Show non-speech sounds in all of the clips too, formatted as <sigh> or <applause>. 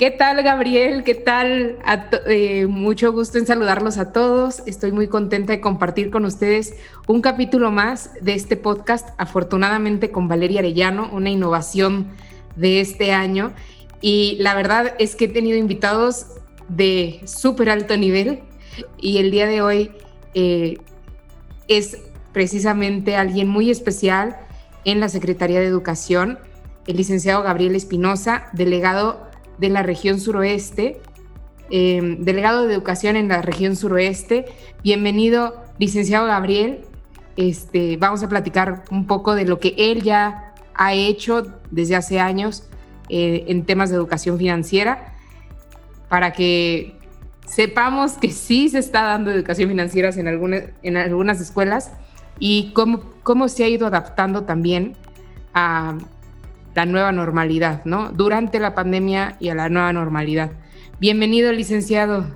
¿Qué tal, Gabriel? ¿Qué tal? Eh, mucho gusto en saludarlos a todos. Estoy muy contenta de compartir con ustedes un capítulo más de este podcast, afortunadamente con Valeria Arellano, una innovación de este año. Y la verdad es que he tenido invitados de súper alto nivel y el día de hoy eh, es precisamente alguien muy especial en la Secretaría de Educación, el licenciado Gabriel Espinosa, delegado de la región suroeste, em, delegado de educación en la región suroeste. Bienvenido, licenciado Gabriel. Este, vamos a platicar un poco de lo que él ya ha hecho desde hace años eh, en temas de educación financiera para que sepamos que sí se está dando educación financiera en algunas, en algunas escuelas y cómo, cómo se ha ido adaptando también a la nueva normalidad, ¿no? Durante la pandemia y a la nueva normalidad. Bienvenido, licenciado.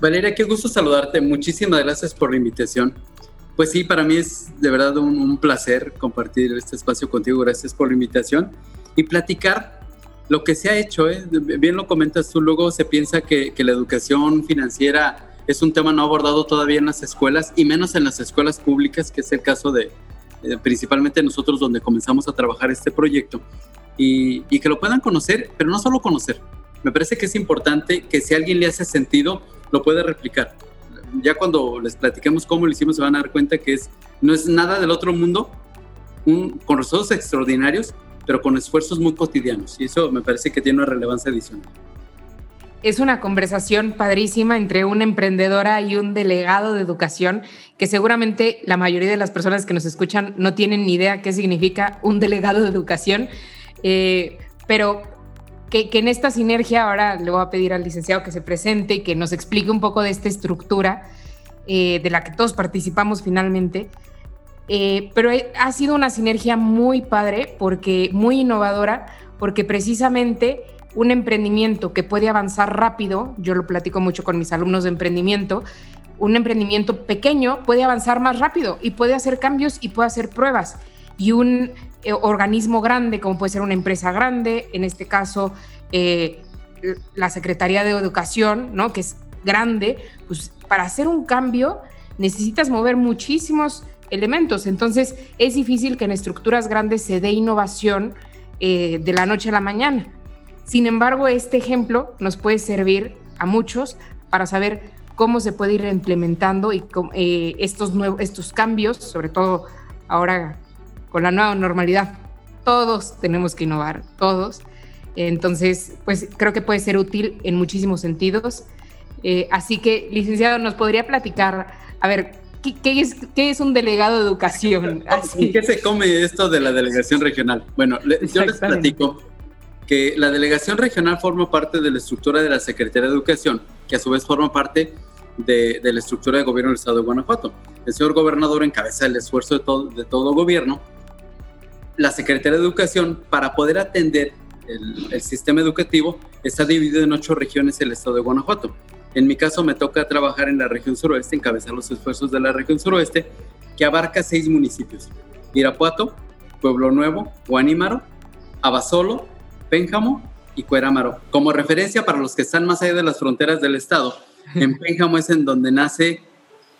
Valeria, qué gusto saludarte. Muchísimas gracias por la invitación. Pues sí, para mí es de verdad un, placer compartir este espacio contigo. Gracias por la invitación y platicar lo que se ha hecho. ¿eh? Bien lo comentas tú, luego se piensa que, que la educación financiera es un tema no abordado todavía en las escuelas y menos en las escuelas públicas, que es el caso de, eh, principalmente nosotros donde comenzamos a trabajar este proyecto, y, que lo puedan conocer, pero no solo conocer. Me parece que es importante que si a alguien le hace sentido, lo pueda replicar. Ya cuando les platiquemos cómo lo hicimos, se van a dar cuenta que es, no es nada del otro mundo, un, con resultados extraordinarios, pero con esfuerzos muy cotidianos. Y eso me parece que tiene una relevancia adicional es una conversación padrísima entre una emprendedora y un delegado de educación, que seguramente la mayoría de las personas que nos escuchan no tienen ni idea qué significa un delegado de educación, eh, pero que, en esta sinergia ahora le voy a pedir al licenciado que se presente y que nos explique un poco de esta estructura eh, de la que todos participamos finalmente. Eh, pero ha sido una sinergia muy padre, porque muy innovadora, porque precisamente un emprendimiento que puede avanzar rápido, yo lo platico mucho con mis alumnos de emprendimiento, un emprendimiento pequeño puede avanzar más rápido y puede hacer cambios y puede hacer pruebas. Y un eh, organismo grande, como puede ser una empresa grande, en este caso eh, la Secretaría de Educación, ¿no? que es grande, pues para hacer un cambio necesitas mover muchísimos elementos. Entonces es difícil que en estructuras grandes se dé innovación eh, de la noche a la mañana. Sin embargo, este ejemplo nos puede servir a muchos para saber cómo se puede ir implementando y eh, estos, nuevos, estos cambios, sobre todo ahora con la nueva normalidad. Todos tenemos que innovar, todos. Entonces, pues creo que puede ser útil en muchísimos sentidos. Eh, así que, licenciado, nos podría platicar, a ver, ¿qué, es, qué es, un delegado de educación? <laughs> ¿Y qué se come esto de la delegación regional? Bueno, yo les platico que la delegación regional forma parte de la estructura de la Secretaría de Educación, que a su vez forma parte de, la estructura de gobierno del Estado de Guanajuato. El señor gobernador encabeza el esfuerzo de todo, de todo gobierno. La Secretaría de Educación, para poder atender el, sistema educativo, está dividido en ocho regiones el Estado de Guanajuato. En mi caso me toca trabajar en la región suroeste, encabezar los esfuerzos de la región suroeste, que abarca seis municipios. Irapuato, Pueblo Nuevo, Guanímaro, Abasolo, Pénjamo y Cuerámaro. Como referencia para los que están más allá de las fronteras del estado, en <laughs> Pénjamo es en donde nace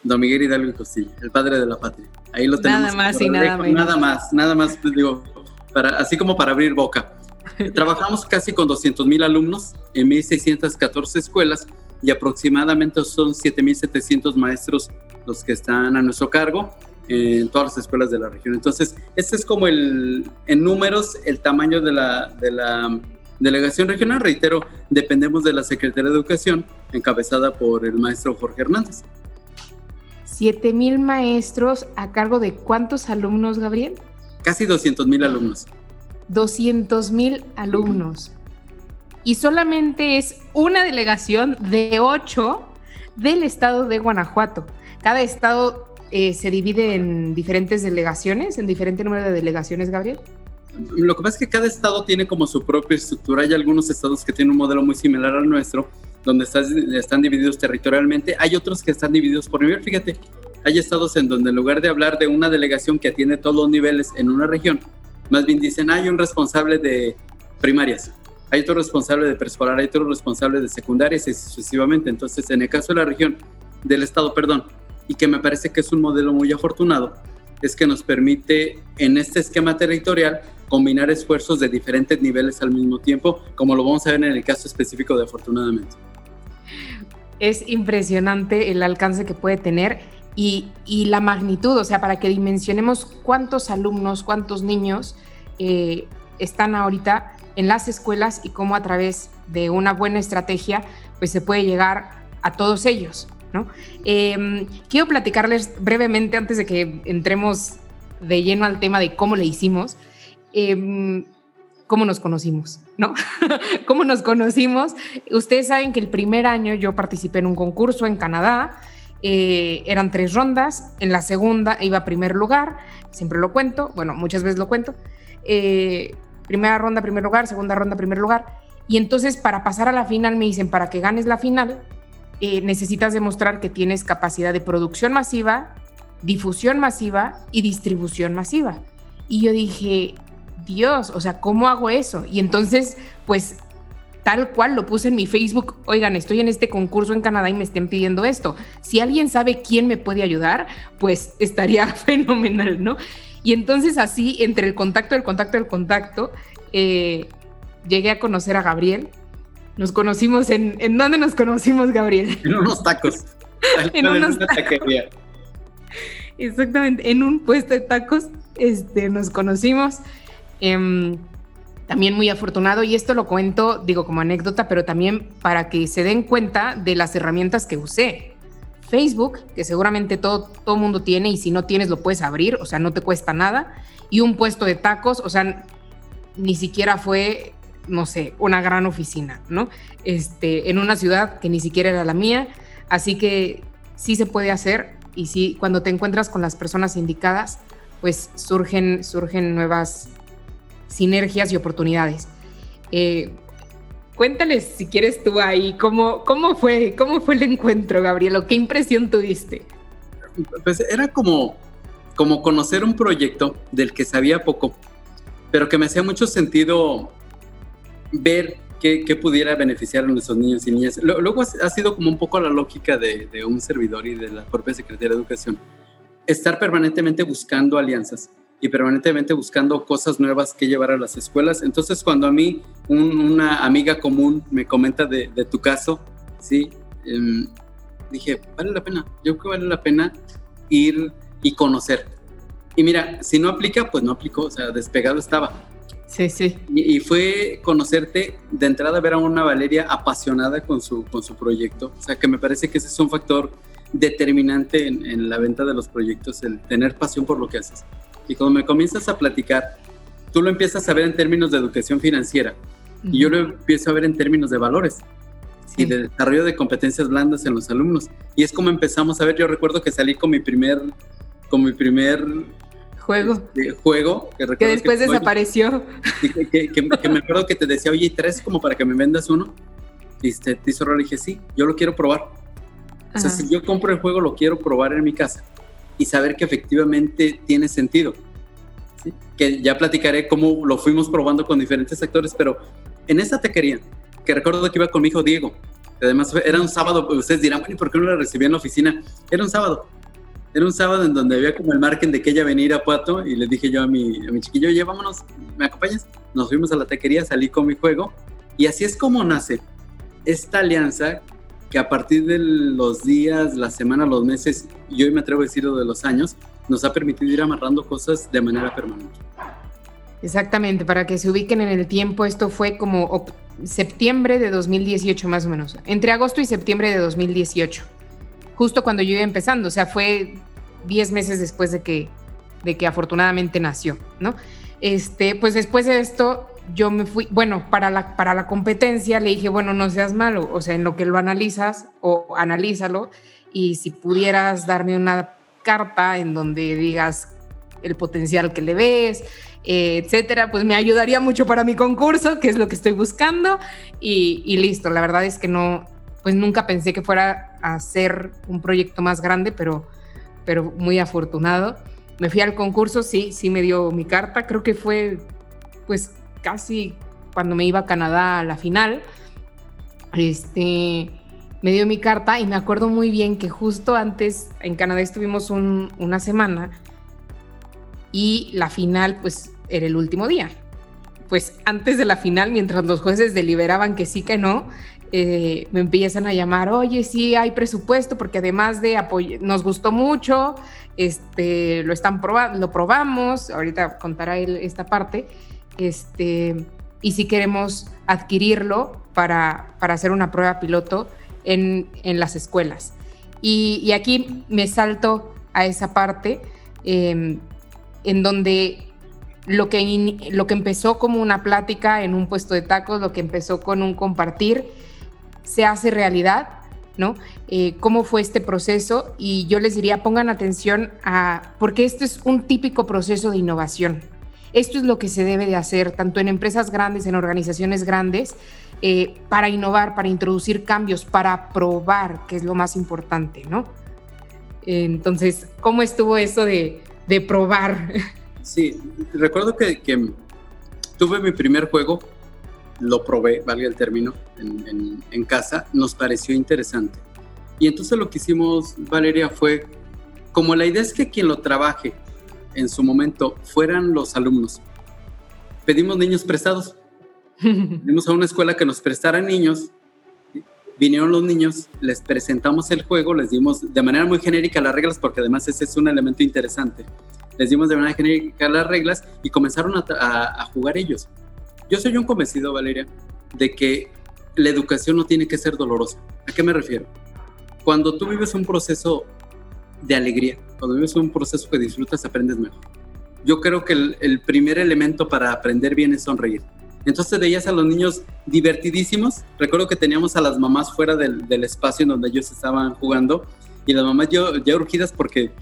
Don Miguel Hidalgo y Costilla, el padre de la patria. Ahí lo tenemos. Nada más y nada menos. Nada más, nada más, pues, digo, para, así como para abrir boca. <laughs> Trabajamos casi con 200 mil alumnos en 1.614 escuelas y aproximadamente son 7.700 maestros los que están a nuestro cargo en todas las escuelas de la región. Entonces, este es como el, en números, el tamaño de la, de la delegación regional. Reitero, dependemos de la Secretaría de Educación, encabezada por el maestro Jorge Hernández. ¿Siete mil maestros a cargo de cuántos alumnos, Gabriel? Casi 200 mil alumnos. 200 mil alumnos. Y solamente es una delegación de ocho del estado de Guanajuato. Cada estado eh, se divide en diferentes delegaciones, en diferente número de delegaciones, Gabriel? Lo que pasa es que cada estado tiene como su propia estructura. Hay algunos estados que tienen un modelo muy similar al nuestro, donde están divididos territorialmente. Hay otros que están divididos por nivel. Fíjate, hay estados en donde en lugar de hablar de una delegación que atiende todos los niveles en una región, más bien dicen hay un responsable de primarias, hay otro responsable de preescolar, hay otro responsable de secundaria y sucesivamente. Entonces, en el caso de la región, del Estado, perdón, y que me parece que es un modelo muy afortunado, es que nos permite en este esquema territorial combinar esfuerzos de diferentes niveles al mismo tiempo, como lo vamos a ver en el caso específico de afortunadamente. Es impresionante el alcance que puede tener y, la magnitud, o sea, para que dimensionemos cuántos alumnos, cuántos niños eh, están ahorita en las escuelas y cómo a través de una buena estrategia pues se puede llegar a todos ellos. ¿No? Em, quiero platicarles brevemente antes de que entremos de lleno al tema de cómo le hicimos, em, cómo nos conocimos, ¿no? <laughs> cómo nos conocimos. Ustedes saben que el primer año yo participé en un concurso en Canadá. Eh, eran tres rondas. En la segunda iba a primer lugar. Siempre lo cuento. Bueno, muchas veces lo cuento. Eh, primera ronda, primer lugar, segunda ronda, primer lugar. Y entonces para pasar a la final me dicen, para que ganes la final, eh, necesitas demostrar que tienes capacidad de producción masiva, difusión masiva y distribución masiva. Y yo dije, Dios, o sea, ¿cómo hago eso? Y entonces, pues tal cual lo puse en mi Facebook, oigan, estoy en este concurso en Canadá y me estén pidiendo esto. Si alguien sabe quién me puede ayudar, pues estaría <laughs> fenomenal, ¿no? Y entonces así, entre el contacto, el contacto, el contacto, eh, llegué a conocer a Gabriel. Nos conocimos en... ¿En dónde nos conocimos, Gabriel? En unos tacos. <laughs> en unos tacos. Exactamente, en un puesto de tacos este, nos conocimos. Em, también muy afortunado, y esto lo cuento, digo, como anécdota, pero también para que se den cuenta de las herramientas que usé. Facebook, que seguramente todo todo mundo tiene y si no tienes lo puedes abrir, o sea, no te cuesta nada, y un puesto de tacos, o sea, ni siquiera fue, no sé, una gran oficina, ¿no? Este, en una ciudad que ni siquiera era la mía, así que sí se puede hacer y sí, cuando te encuentras con las personas indicadas, pues surgen, surgen nuevas sinergias y oportunidades. Eh, Cuéntales si quieres tú ahí, ¿cómo, cómo, fue, cómo fue el encuentro, Gabrielo? ¿Qué impresión tuviste? Pues era como, como conocer un proyecto del que sabía poco, pero que me hacía mucho sentido ver qué, pudiera beneficiar a nuestros niños y niñas. Luego ha sido como un poco la lógica de, de un servidor y de la propia Secretaría de Educación. Estar permanentemente buscando alianzas y permanentemente buscando cosas nuevas que llevar a las escuelas. Entonces, cuando a mí una amiga común me comenta de, tu caso, sí, em, dije, vale la pena, yo creo que vale la pena ir y conocer. Y mira, si no aplica, pues no aplicó, o sea, despegado estaba. Sí, sí. Y, fue conocerte de entrada, ver a una Valeria apasionada con su, con su proyecto. O sea, que me parece que ese es un factor determinante en, en la venta de los proyectos, el tener pasión por lo que haces. Y cuando me comienzas a platicar, tú lo empiezas a ver en términos de educación financiera y yo lo empiezo a ver en términos de valores y de desarrollo de competencias blandas en los alumnos. Y es como empezamos a ver, yo recuerdo que salí con mi primer, con mi primer juego. Este, juego que, después desapareció. que, me acuerdo que te decía, oye, ¿tres como para que me vendas uno? Y te, te hizo raro, le dije, sí, yo lo quiero probar. O sea, si yo compro el juego, lo quiero probar en mi casa y saber que efectivamente tiene sentido. Que ya platicaré cómo lo fuimos probando con diferentes actores, pero en esa taquería, que recuerdo que iba con mi hijo Diego, además era un sábado, ustedes dirán, bueno, ¿y por qué no la recibí en la oficina? Era un sábado. Era un sábado en donde había como el margen de que ella venía a Puato y le dije yo a mi, a mi chiquillo, oye, vámonos, ¿me acompañas? Nos fuimos a la taquería, salí con mi juego y así es como nace esta alianza que a partir de los días, la semana, los meses, y hoy me atrevo a decir de los años, nos ha permitido ir amarrando cosas de manera permanente. Exactamente, para que se ubiquen en el tiempo, esto fue como septiembre de 2018 más o menos, entre agosto y septiembre de 2018, justo cuando yo iba empezando, o sea, fue 10 meses después de que, de que afortunadamente nació, ¿no? Este, pues después de esto yo me fui, bueno, para la, para la competencia le dije, bueno, no seas malo, o sea, en lo que lo analizas o analízalo y si pudieras darme una carta en donde digas el potencial que le ves, etcétera, pues me ayudaría mucho para mi concurso, que es lo que estoy buscando y listo. La verdad es que no, pues nunca pensé que fuera a ser un proyecto más grande, pero, pero muy afortunado. Me fui al concurso, sí, sí me dio mi carta, creo que fue pues casi cuando me iba a Canadá a la final, este, me dio mi carta y me acuerdo muy bien que justo antes en Canadá estuvimos una semana y la final pues era el último día. Pues antes de la final, mientras los jueces deliberaban que sí, que no, eh, me empiezan a llamar, oye, sí hay presupuesto, porque además de apoyar, nos gustó mucho, este, lo están probando, lo probamos, ahorita contará él esta parte, este, y si queremos adquirirlo para, para hacer una prueba piloto en, en las escuelas. Y, y, aquí me salto a esa parte em, en donde lo que, lo que empezó como una plática en un puesto de tacos, lo que empezó con un compartir, se hace realidad, ¿no? Eh, ¿Cómo fue este proceso? Y yo les diría, pongan atención a, porque este es un típico proceso de innovación. Esto es lo que se debe de hacer, tanto en empresas grandes, en organizaciones grandes, eh, para innovar, para introducir cambios, para probar, que es lo más importante, ¿no? Entonces, ¿cómo estuvo eso de, de probar? Sí, recuerdo que, que tuve mi primer juego lo probé, valga el término, en, casa, nos pareció interesante. Y entonces lo que hicimos, Valeria, fue, como la idea es que quien lo trabaje en su momento fueran los alumnos, pedimos niños prestados. <laughs> Fuimos a una escuela que nos prestara niños, vinieron los niños, les presentamos el juego, les dimos de manera muy genérica las reglas, porque además ese es un elemento interesante. Les dimos de manera genérica las reglas y comenzaron a jugar ellos. Yo soy un convencido, Valeria, de que la educación no tiene que ser dolorosa. ¿A qué me refiero? Cuando tú vives un proceso de alegría, cuando vives un proceso que disfrutas, aprendes mejor. Yo creo que el, primer elemento para aprender bien es sonreír. Entonces veías a los niños divertidísimos. Recuerdo que teníamos a las mamás fuera del, espacio en donde ellos estaban jugando y las mamás ya, ya urgidas porque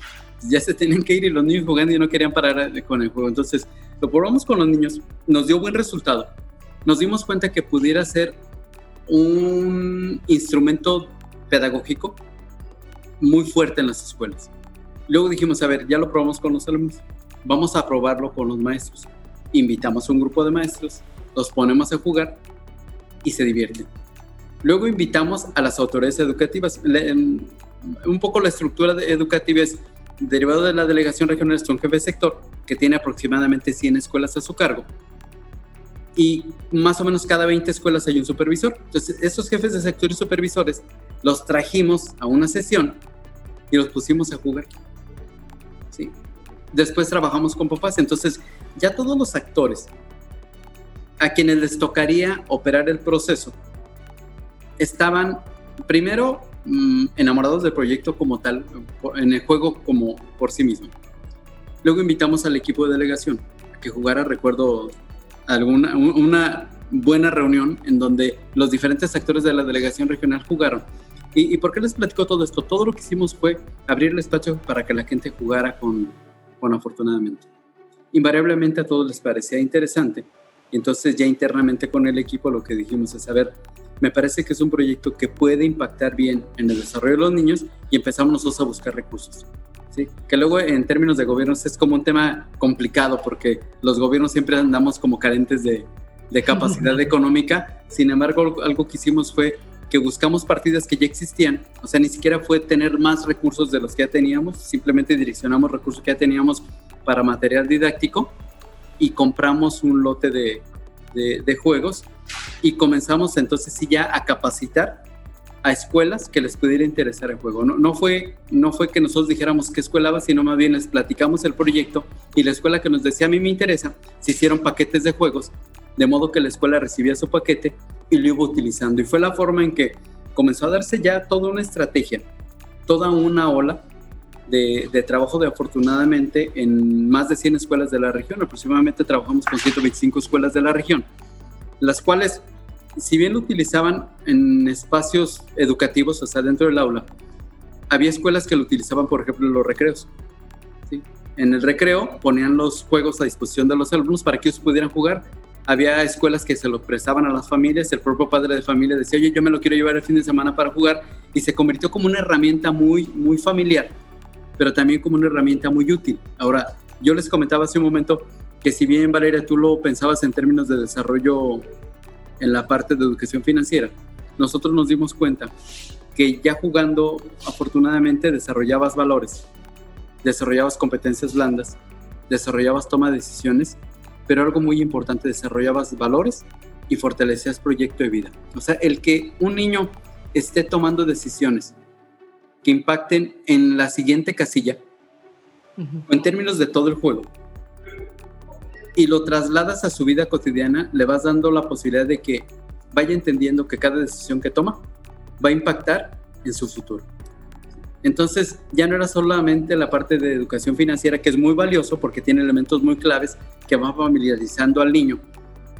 ya se tenían que ir y los niños jugando y no querían parar con el juego. Entonces lo probamos con los niños, nos dio buen resultado. Nos dimos cuenta que pudiera ser un instrumento pedagógico muy fuerte en las escuelas. Luego dijimos, a ver, ya lo probamos con los alumnos, vamos a probarlo con los maestros. Invitamos a un grupo de maestros, los ponemos a jugar y se divierten. Luego invitamos a las autoridades educativas. un poco la estructura educativa es derivado de la delegación regional es jefe de sector que tiene aproximadamente 100 escuelas a su cargo. Y más o menos cada 20 escuelas hay un supervisor. Entonces, esos jefes de sector y supervisores los trajimos a una sesión y los pusimos a jugar. ¿Sí? Después trabajamos con papás. Entonces, ya todos los actores a quienes les tocaría operar el proceso estaban primero Mm, enamorados del proyecto como tal, en el juego como por sí mismo. Luego invitamos al equipo de delegación a que jugara, recuerdo, alguna, una buena reunión en donde los diferentes actores de la delegación regional jugaron. ¿Y, ¿Y, por qué les platico todo esto? Todo lo que hicimos fue abrir el espacio para que la gente jugara con, con afortunadamente. Invariablemente a todos les parecía interesante. Entonces ya internamente con el equipo lo que dijimos es, a ver, me parece que es un proyecto que puede impactar bien en el desarrollo de los niños y empezamos nosotros a buscar recursos. ¿sí? Que luego en términos de gobiernos es como un tema complicado porque los gobiernos siempre andamos como carentes de, de capacidad <laughs> económica. Sin embargo, algo que hicimos fue que buscamos partidas que ya existían, o sea, ni siquiera fue tener más recursos de los que ya teníamos, simplemente direccionamos recursos que ya teníamos para material didáctico y compramos un lote de, de, juegos y comenzamos entonces sí ya a capacitar a escuelas que les pudiera interesar el juego. No, no, fue, no fue que nosotros dijéramos qué escuela va, sino más bien les platicamos el proyecto y la escuela que nos decía a mí me interesa, se hicieron paquetes de juegos, de modo que la escuela recibía su paquete y lo iba utilizando. Y fue la forma en que comenzó a darse ya toda una estrategia, toda una ola de, de, trabajo de afortunadamente en más de 100 escuelas de la región. Aproximadamente trabajamos con 125 escuelas de la región, las cuales, si bien lo utilizaban en espacios educativos, o sea, dentro del aula, había escuelas que lo utilizaban, por ejemplo, en los recreos. En el recreo ponían los juegos a disposición de los alumnos para que ellos pudieran jugar. Había escuelas que se lo prestaban a las familias, el propio padre de familia decía, oye, yo me lo quiero llevar el fin de semana para jugar, y se convirtió como una herramienta muy, muy familiar pero también como una herramienta muy útil. Ahora, yo les comentaba hace un momento que si bien Valeria tú lo pensabas en términos de desarrollo en la parte de educación financiera, nosotros nos dimos cuenta que ya jugando, afortunadamente, desarrollabas valores, desarrollabas competencias blandas, desarrollabas toma de decisiones, pero algo muy importante, desarrollabas valores y fortalecías proyecto de vida. O sea, el que un niño esté tomando decisiones que impacten en la siguiente casilla, o en términos de todo el juego, y lo trasladas a su vida cotidiana, le vas dando la posibilidad de que vaya entendiendo que cada decisión que toma va a impactar en su futuro. Entonces, ya no era solamente la parte de educación financiera, que es muy valioso porque tiene elementos muy claves que van familiarizando al niño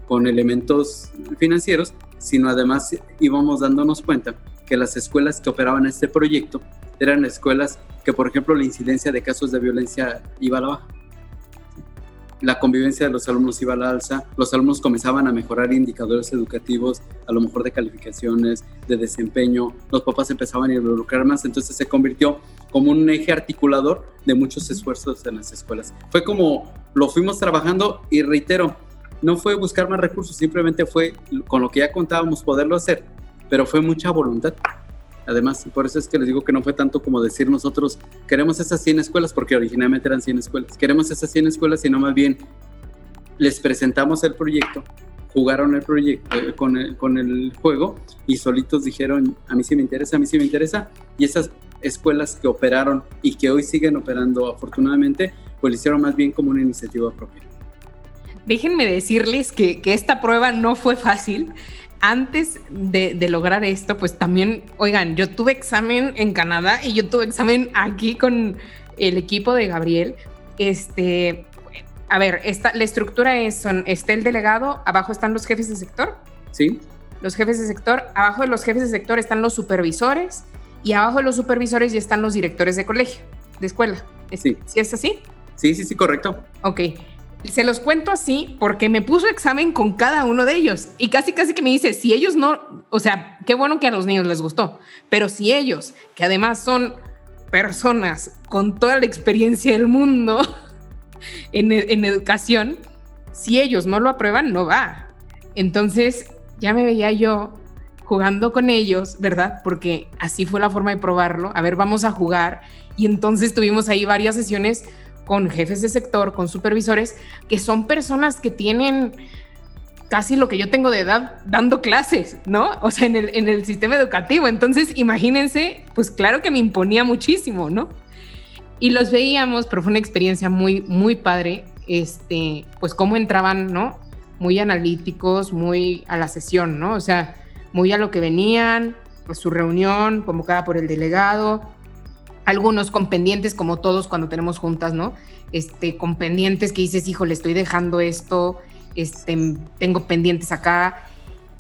con elementos financieros, sino además íbamos dándonos cuenta que las escuelas que operaban este proyecto eran escuelas que, por ejemplo, la incidencia de casos de violencia iba a la baja la convivencia de los alumnos iba a la alza, los alumnos comenzaban a mejorar indicadores educativos, a lo mejor de calificaciones, de desempeño, los papás empezaban a involucrar más, entonces se convirtió como un eje articulador de muchos esfuerzos en las escuelas. Fue como lo fuimos trabajando y reitero, no fue buscar más recursos, simplemente fue con lo que ya contábamos poderlo hacer, pero fue mucha voluntad. Además, por eso es que les digo que no fue tanto como decir nosotros queremos esas 100 escuelas, porque originalmente eran 100 escuelas. Queremos esas 100 escuelas, sino más bien les presentamos el proyecto, jugaron el proyecto eh, con, el, con el juego y solitos dijeron, a mí sí me interesa, a mí sí me interesa. Y esas escuelas que operaron y que hoy siguen operando afortunadamente, pues lo hicieron más bien como una iniciativa propia. Déjenme decirles que, que esta prueba no fue fácil antes de, lograr esto, pues también, oigan, yo tuve examen en Canadá y yo tuve examen aquí con el equipo de Gabriel. Este, a ver, esta, la estructura es, son, está el delegado, abajo están los jefes de sector. Sí. Los jefes de sector, abajo de los jefes de sector están los supervisores y abajo de los supervisores ya están los directores de colegio, de escuela. Sí. ¿Sí es así? Sí, sí, sí, correcto. Ok. Se los cuento así porque me puso examen con cada uno de ellos y casi casi que me dice, si ellos no, o sea, qué bueno que a los niños les gustó, pero si ellos, que además son personas con toda la experiencia del mundo <laughs> en, en educación, si ellos no lo aprueban, no va. Entonces ya me veía yo jugando con ellos, ¿verdad? Porque así fue la forma de probarlo. A ver, vamos a jugar. Y entonces tuvimos ahí varias sesiones con jefes de sector, con supervisores, que son personas que tienen casi lo que yo tengo de edad dando clases, ¿no? O sea, en el, en el sistema educativo. Entonces, imagínense, pues claro que me imponía muchísimo, ¿no? Y los veíamos, pero fue una experiencia muy, muy padre, este, pues cómo entraban, ¿no? Muy analíticos, muy a la sesión, ¿no? O sea, muy a lo que venían, pues su reunión convocada por el delegado, algunos con pendientes, como todos cuando tenemos juntas, ¿no? Este, con pendientes que dices, hijo, le estoy dejando esto, este, tengo pendientes acá.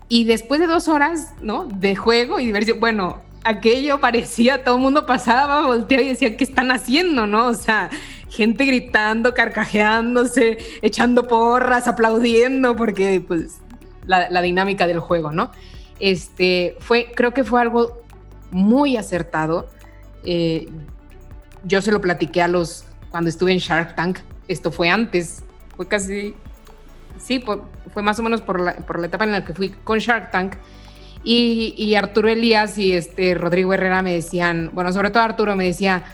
Y después de dos horas, ¿no? De juego y diversión, bueno, aquello parecía, todo el mundo pasaba, volteaba y decía, ¿qué están haciendo, no? O sea, gente gritando, carcajeándose, echando porras, aplaudiendo, porque pues la, la dinámica del juego, ¿no? Este, fue, creo que fue algo muy acertado eh, yo se lo platiqué a los, cuando estuve en Shark Tank, esto fue antes, fue casi, sí, fue más o menos por la, por la etapa en la que fui con Shark Tank. Y, y, Arturo Elías y este Rodrigo Herrera me decían, bueno, sobre todo Arturo me decía,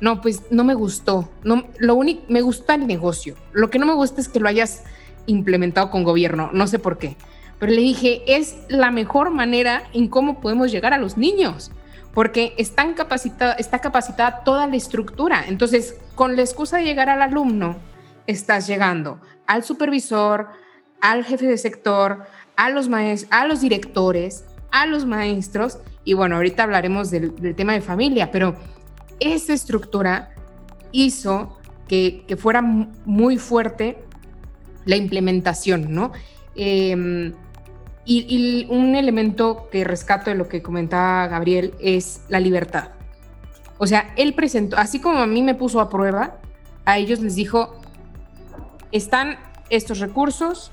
no, pues no me gustó, no, lo único, me gusta el negocio, lo que no me gusta es que lo hayas implementado con gobierno, no sé por qué, pero le dije, es la mejor manera en cómo podemos llegar a los niños porque está capacitada toda la estructura. Entonces, con la excusa de llegar al alumno, estás llegando al supervisor, al jefe de sector, a los, a los directores, a los maestros, y bueno, ahorita hablaremos del, tema de familia, pero esa estructura hizo que, fuera muy fuerte la implementación, ¿no? Em, y, un elemento que rescato de lo que comentaba Gabriel es la libertad. O sea, él presentó, así como a mí me puso a prueba, a ellos les dijo, están estos recursos,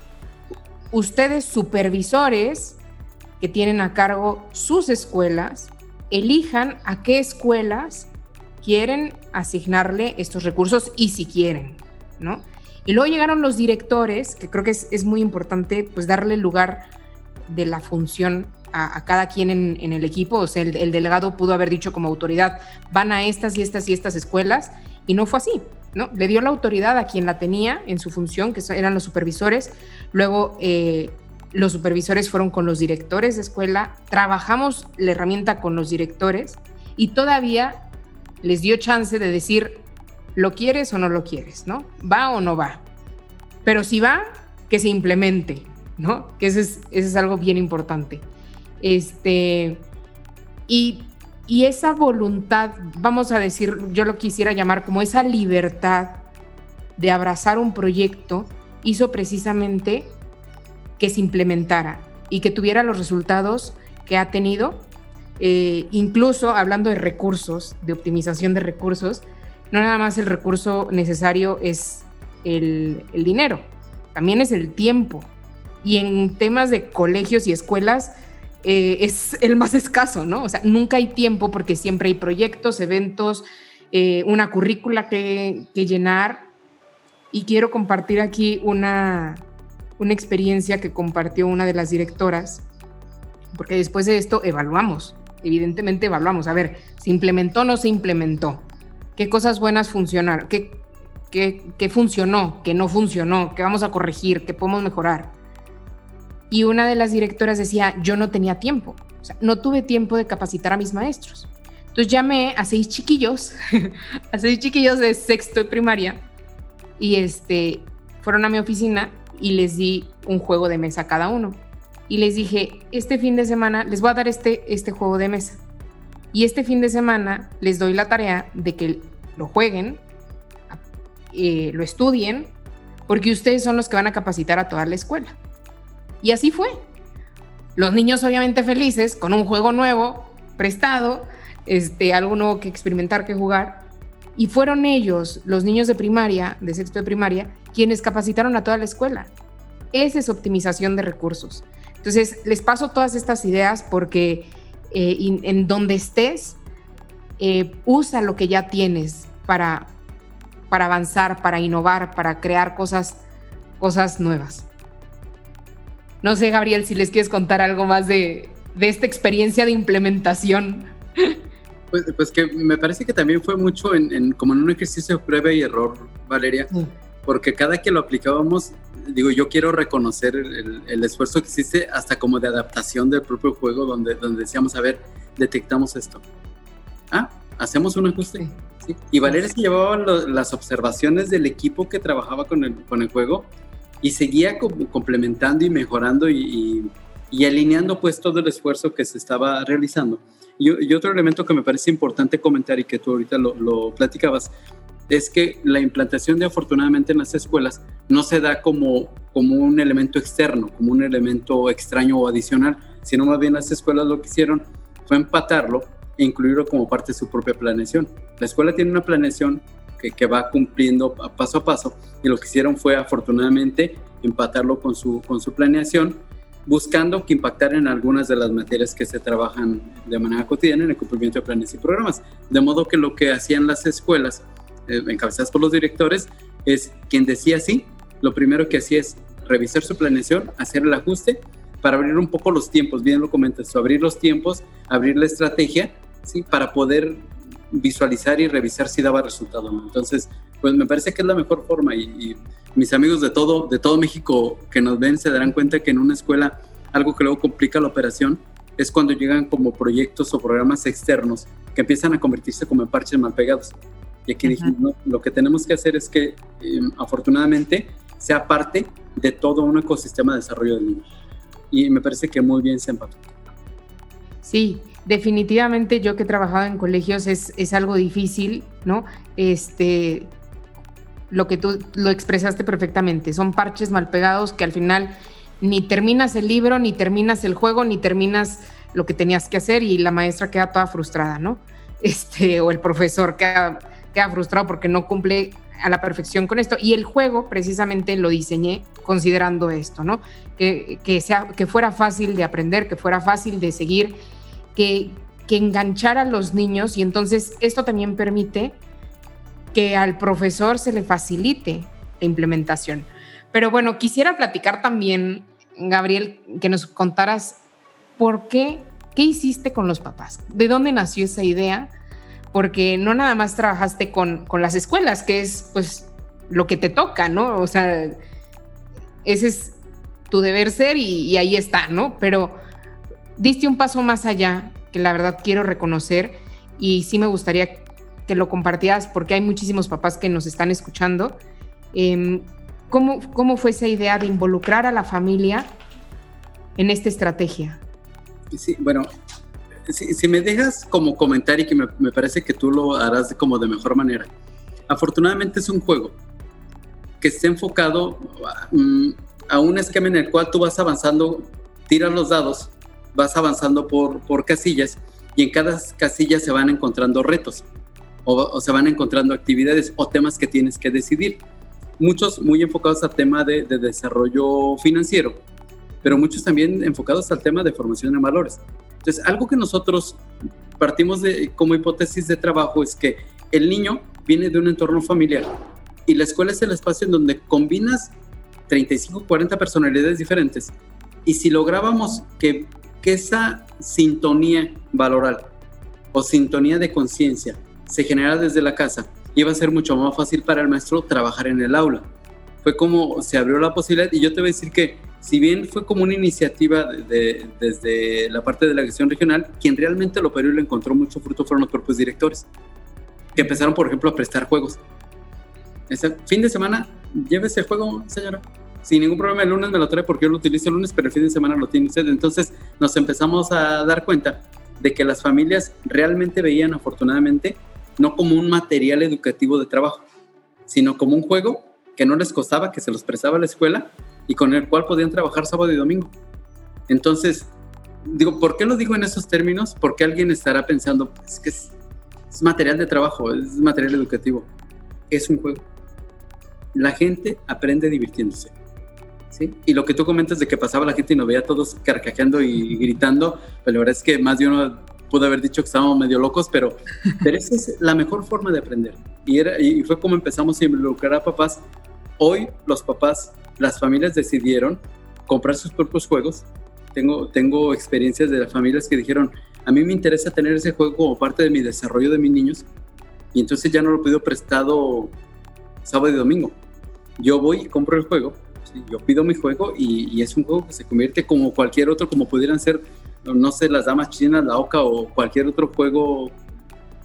ustedes supervisores que tienen a cargo sus escuelas, elijan a qué escuelas quieren asignarle estos recursos y si quieren, ¿no? Y luego llegaron los directores, que creo que es, es muy importante, pues darle lugar de la función a, cada quien en, el equipo. O sea, el, delegado pudo haber dicho como autoridad, van a estas y estas y estas escuelas, y no fue así. ¿no? Le dio la autoridad a quien la tenía en su función, que eran los supervisores. Luego eh, los supervisores fueron con los directores de escuela, trabajamos la herramienta con los directores y todavía les dio chance de decir, ¿lo quieres o no lo quieres? ¿no? ¿Va o no va? Pero si va, que se implemente, ¿no? Que ese es, es algo bien importante. Este, y, y esa voluntad, vamos a decir, yo lo quisiera llamar como esa libertad de abrazar un proyecto, hizo precisamente que se implementara y que tuviera los resultados que ha tenido. Eh, incluso hablando de recursos, de optimización de recursos, no nada más el recurso necesario es el, dinero, también es el tiempo. Y en temas de colegios y escuelas eh, es el más escaso, ¿no? O sea, nunca hay tiempo porque siempre hay proyectos, eventos, eh, una currícula que, que llenar. Y quiero compartir aquí una, una experiencia que compartió una de las directoras, porque después de esto evaluamos, evidentemente evaluamos, a ver, ¿se implementó o no se implementó? ¿Qué cosas buenas funcionaron? ¿Qué, qué, funcionó? ¿Qué no funcionó? ¿Qué vamos a corregir? ¿Qué podemos mejorar? Y una de las directoras decía, yo no tenía tiempo, o sea, no tuve tiempo de capacitar a mis maestros. Entonces llamé a seis chiquillos, <laughs> a seis chiquillos de sexto de primaria, y este, fueron a mi oficina y les di un juego de mesa a cada uno. Y les dije, este fin de semana les voy a dar este, este juego de mesa. Y este fin de semana les doy la tarea de que lo jueguen, eh, lo estudien, porque ustedes son los que van a capacitar a toda la escuela. Y así fue. Los niños obviamente felices, con un juego nuevo, prestado, este, algo nuevo que experimentar, que jugar. Y fueron ellos, los niños de primaria, de sexto de primaria, quienes capacitaron a toda la escuela. Esa es optimización de recursos. Entonces, les paso todas estas ideas porque eh, en donde estés, eh, usa lo que ya tienes para, para avanzar, para innovar, para crear cosas, cosas nuevas. No sé, Gabriel, si les quieres contar algo más de, esta experiencia de implementación. <laughs> Pues, pues, que me parece que también fue mucho en, como en un ejercicio de prueba y error, Valeria porque cada que lo aplicábamos, digo, yo quiero reconocer el, esfuerzo que existe hasta como de adaptación del propio juego, donde, donde decíamos, a ver, detectamos esto. Ah, hacemos un ajuste. Sí. Y Valeria se llevaba las observaciones del equipo que trabajaba con el, con el juego y seguía complementando y mejorando y, y, alineando pues todo el esfuerzo que se estaba realizando. Y, y, otro elemento que me parece importante comentar y que tú ahorita lo, lo platicabas es que la implantación de afortunadamente en las escuelas no se da como, como un elemento externo, como un elemento extraño o adicional, sino más bien las escuelas lo que hicieron fue empatarlo e incluirlo como parte de su propia planeación. La escuela tiene una planeación que, va cumpliendo paso a paso y lo que hicieron fue afortunadamente empatarlo con su, con su planeación buscando que impactara en algunas de las materias que se trabajan de manera cotidiana en el cumplimiento de planes y programas. De modo que lo que hacían las escuelas eh, encabezadas por los directores, es quien decía sí, lo primero que hacía es revisar su planeación, hacer el ajuste para abrir un poco los tiempos, bien lo comentas, abrir los tiempos, abrir la estrategia, ¿sí? Para poder visualizar y revisar si daba resultado no. Entonces, pues me parece que es la mejor forma y, mis amigos de todo, de todo México que nos ven se darán cuenta que en una escuela algo que luego complica la operación es cuando llegan como proyectos o programas externos que empiezan a convertirse como en parches mal pegados. Y aquí dijimos, lo que tenemos que hacer es que em, afortunadamente sea parte de todo un ecosistema de desarrollo del niño. Y me parece que muy bien se empató. Sí, definitivamente yo que he trabajado en colegios es, es algo difícil, ¿no? Este, lo que tú lo expresaste perfectamente, son parches mal pegados que al final ni terminas el libro, ni terminas el juego, ni terminas lo que tenías que hacer y la maestra queda toda frustrada, ¿no? <laughs> Este, o el profesor queda queda frustrado porque no cumple a la perfección con esto. Y el juego precisamente lo diseñé considerando esto, ¿no? Que, que, sea, que fuera fácil de aprender, que fuera fácil de seguir, que, enganchara a los niños y entonces esto también permite que al profesor se le facilite la implementación. Pero bueno, quisiera platicar también Gabriel, que nos contaras por qué, qué hiciste con los papás, de dónde nació esa idea, porque no nada más trabajaste con, con las escuelas, que es pues lo que te toca, ¿no? O sea, ese es tu deber ser y, ahí está, ¿no? Pero diste un paso más allá, que la verdad quiero reconocer y sí me gustaría que lo compartieras porque hay muchísimos papás que nos están escuchando. Em, ¿cómo, ¿Cómo fue esa idea de involucrar a la familia en esta estrategia? Sí, bueno, si, me dejas como comentario, que me, parece que tú lo harás como de mejor manera. Afortunadamente es un juego que esté enfocado mm, a un esquema en el cual tú vas avanzando, tiras los dados, vas avanzando por, por casillas y en cada casilla se van encontrando retos o, se van encontrando actividades o temas que tienes que decidir. Muchos muy enfocados al tema de, de desarrollo financiero, pero muchos también enfocados al tema de formación de valores. Entonces, algo que nosotros partimos de como hipótesis de trabajo es que el niño viene de un entorno familiar y la escuela es el espacio en donde combinas 35, 40 personalidades diferentes. Y si lográbamos que, que esa sintonía valoral o sintonía de conciencia se generara desde la casa, iba a ser mucho más fácil para el maestro trabajar en el aula. Fue como se abrió la posibilidad y yo te voy a decir que si bien fue como una iniciativa de, desde la parte de la gestión regional, quien realmente lo operó y lo encontró mucho fruto fueron los propios directores, que empezaron, por ejemplo, a prestar juegos. Ese fin de semana, llévese el juego, señora. Sin ningún problema, el lunes me lo trae porque yo lo utilizo el lunes, pero el fin de semana lo tiene usted. Entonces nos empezamos a dar cuenta de que las familias realmente veían, afortunadamente, no como un material educativo de trabajo, sino como un juego que no les costaba, que se los prestaba la escuela y con el cual podían trabajar sábado y domingo. Entonces, digo, ¿por qué lo digo en esos términos? Porque alguien estará pensando, es que es material de trabajo, es material educativo, es un juego la gente aprende divirtiéndose. Y lo que tú comentas de que pasaba la gente y nos veía todos carcajeando y gritando, pues la verdad es que más de uno pudo haber dicho que estábamos medio locos, pero, pero esa es la mejor forma de aprender. Y, era, y fue como empezamos a involucrar a papás. Hoy los papás, las familias decidieron comprar sus propios juegos. Tengo, tengo experiencias de las familias que dijeron, a mí me interesa tener ese juego como parte de mi desarrollo de mis niños. Y entonces ya no lo pido prestado sábado y domingo yo voy y compro el juego, yo pido mi juego y, es un juego que se convierte como cualquier otro, como pudieran ser, no sé, las damas chinas, la OCA o cualquier otro juego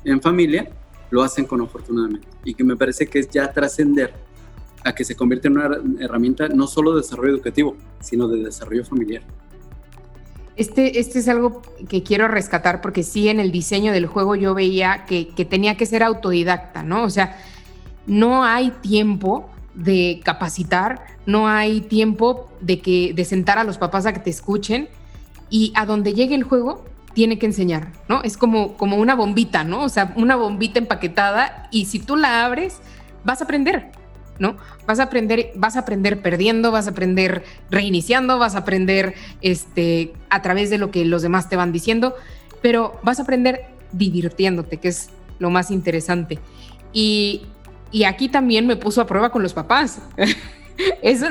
en familia, lo hacen con afortunadamente. Y que me parece que es ya trascender a que se convierte en una herramienta no solo de desarrollo educativo, sino de desarrollo familiar. Este, este es algo que quiero rescatar porque sí en el diseño del juego yo veía que, que tenía que ser autodidacta, ¿no? O sea, no hay tiempo de capacitar, no hay tiempo de, que, de sentar a los papás a que te escuchen y a donde llegue el juego tiene que enseñar, ¿no? Es como, como una bombita, ¿no? O sea, una bombita empaquetada y si tú la abres, vas a aprender, ¿no? Vas a aprender, vas a aprender perdiendo, vas a aprender reiniciando, vas a aprender este, a través de lo que los demás te van diciendo, pero vas a aprender divirtiéndote, que es lo más interesante. Y y aquí también me puso a prueba con los papás. <laughs> Eso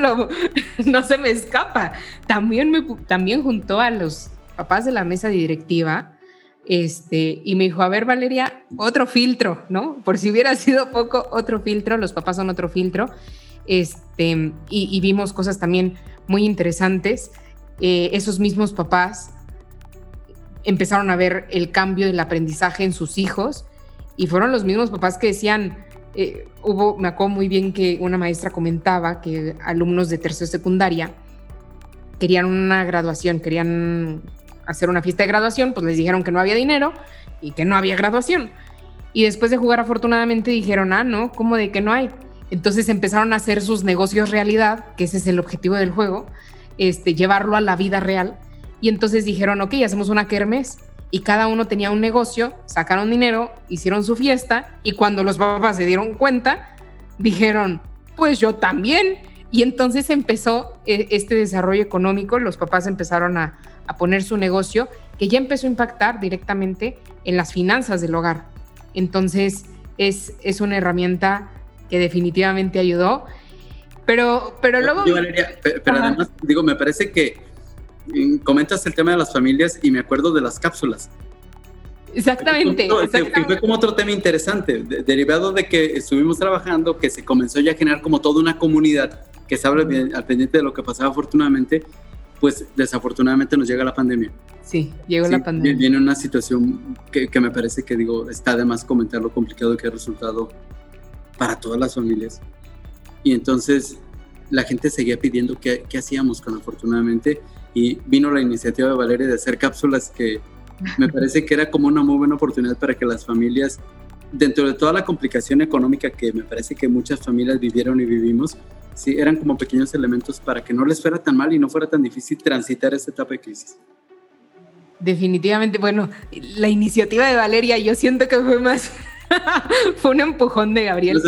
no se me escapa. También, me, también juntó a los papás de la mesa directiva este, y me dijo, a ver Valeria, otro filtro, ¿no? Por si hubiera sido poco, otro filtro, los papás son otro filtro. Este, y, vimos cosas también muy interesantes. Eh, esos mismos papás empezaron a ver el cambio del aprendizaje en sus hijos y fueron los mismos papás que decían, eh, hubo, me acuerdo muy bien que una maestra comentaba que alumnos de tercero secundaria querían una graduación, querían hacer una fiesta de graduación, pues les dijeron que no había dinero y que no había graduación. Y después de jugar afortunadamente dijeron, ah, no, ¿cómo de que no hay? Entonces empezaron a hacer sus negocios realidad, que ese es el objetivo del juego, este, llevarlo a la vida real. Y entonces dijeron, ok, hacemos una kermes y cada uno tenía un negocio, sacaron dinero, hicieron su fiesta y cuando los papás se dieron cuenta, dijeron, pues yo también. Y entonces empezó eh, este desarrollo económico, los papás empezaron a, poner su negocio que ya empezó a impactar directamente en las finanzas del hogar. Entonces es, es una herramienta que definitivamente ayudó. Pero, pero luego... pero, además, digo, me parece que comentas el tema de las familias y me acuerdo de las cápsulas. Exactamente. Fue, como otro tema interesante, derivado de que estuvimos trabajando, que se comenzó ya a generar como toda una comunidad que estaba al pendiente de lo que pasaba afortunadamente, pues desafortunadamente nos llega la pandemia. Sí, llegó la pandemia. Viene una situación que, que, me parece que digo, está de más comentar lo complicado que ha resultado para todas las familias. Y entonces la gente seguía pidiendo qué, qué hacíamos con afortunadamente y vino la iniciativa de Valeria de hacer cápsulas que me <laughs> parece que era como una muy buena oportunidad para que las familias, dentro de toda la complicación económica que me parece que muchas familias vivieron y vivimos, sí, eran como pequeños elementos para que no les fuera tan mal y no fuera tan difícil transitar esta etapa de crisis. Definitivamente, bueno, la iniciativa de Valeria yo siento que fue más, <laughs> fue un empujón de Gabriel.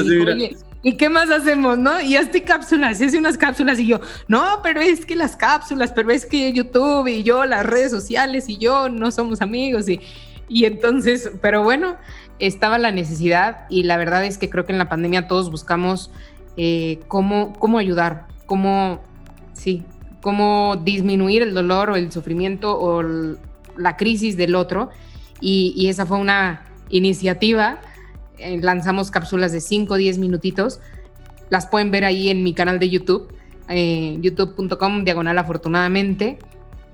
¿Y qué más hacemos, no? Y hazte cápsulas, hice unas cápsulas y yo, no, pero es que las cápsulas, pero es que YouTube y yo, las redes sociales y yo no somos amigos y, y entonces, pero bueno, estaba la necesidad y la verdad es que creo que en la pandemia todos buscamos eh, cómo, cómo ayudar, cómo, sí, cómo disminuir el dolor o el sufrimiento o la crisis del otro y, y esa fue una iniciativa eh, lanzamos cápsulas de 5 o 10 minutitos. Las pueden ver ahí en mi canal de YouTube, eh, youtube.com diagonal afortunadamente,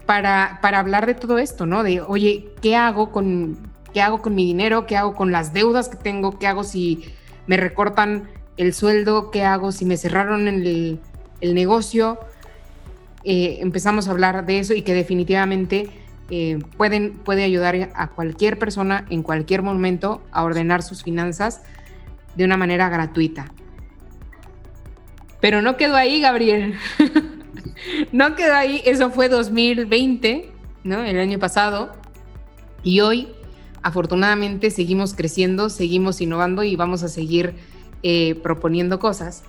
para, para hablar de todo esto, ¿no? De, oye, ¿qué hago, con, ¿qué hago con mi dinero? ¿Qué hago con las deudas que tengo? ¿Qué hago si me recortan el sueldo? ¿Qué hago si me cerraron el, negocio? Eh, empezamos a hablar de eso y que definitivamente eh, pueden, puede ayudar a cualquier persona en cualquier momento a ordenar sus finanzas de una manera gratuita. Pero no quedó ahí, Gabriel. <laughs> no quedó ahí. Eso fue 2020, ¿no? El año pasado. Y hoy, afortunadamente, seguimos creciendo, seguimos innovando y vamos a seguir eh, proponiendo cosas.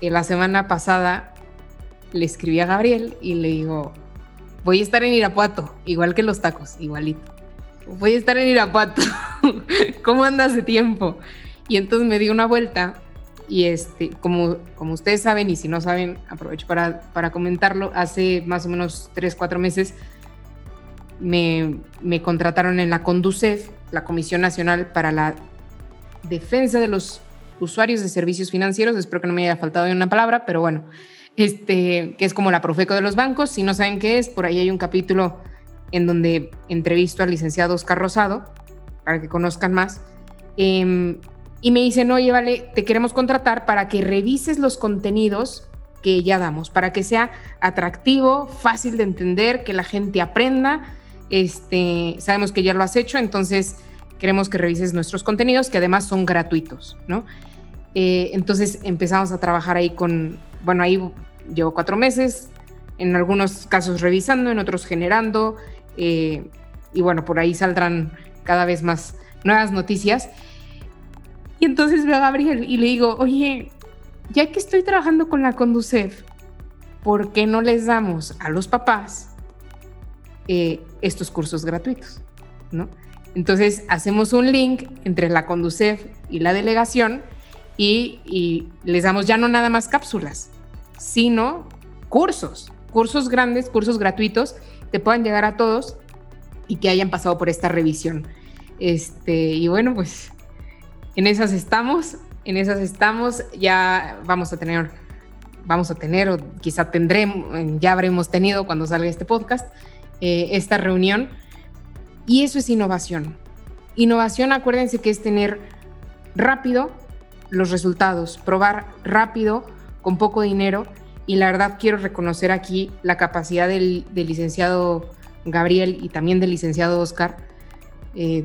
Eh, la semana pasada le escribí a Gabriel y le digo, voy a estar en Irapuato, igual que los tacos, igualito. Voy a estar en Irapuato. <laughs> ¿Cómo andas de tiempo? Y entonces me di una vuelta y este, como, como ustedes saben, y si no saben, aprovecho para, para comentarlo, hace más o menos tres, cuatro meses me, me contrataron en la CONDUCEF, la Comisión Nacional para la Defensa de los Usuarios de Servicios Financieros. Espero que no me haya faltado una palabra, pero bueno, este, que es como la Profeco de los bancos. Si no saben qué es, por ahí hay un capítulo en donde entrevisto al licenciado Oscar Rosado, para que conozcan más. Em, y me dicen, oye, vale, te queremos contratar para que revises los contenidos que ya damos, para que sea atractivo, fácil de entender, que la gente aprenda. Este, sabemos que ya lo has hecho, entonces queremos que revises nuestros contenidos, que además son gratuitos, ¿no? Eh, entonces empezamos a trabajar ahí con, bueno, ahí llevo cuatro meses, en algunos casos revisando, en otros generando, eh, y bueno, por ahí saldrán cada vez más nuevas noticias. Y entonces veo a Gabriel y le digo, oye, ya que estoy trabajando con la Conducef, ¿por qué no les damos a los papás eh, estos cursos gratuitos? ¿No? Entonces hacemos un link entre la Conducef y la delegación y, les damos ya no nada más cápsulas, sino cursos, cursos grandes, cursos gratuitos, que puedan llegar a todos y que hayan pasado por esta revisión. Este, y bueno, pues en esas estamos, en esas estamos, ya vamos a tener, vamos a tener, o quizá tendremos, ya habremos tenido cuando salga este podcast, eh, esta reunión. Y eso es innovación. Innovación, acuérdense que es tener rápido los resultados, probar rápido con poco dinero y la verdad quiero reconocer aquí la capacidad del, licenciado Gabriel y también del licenciado Oscar, eh,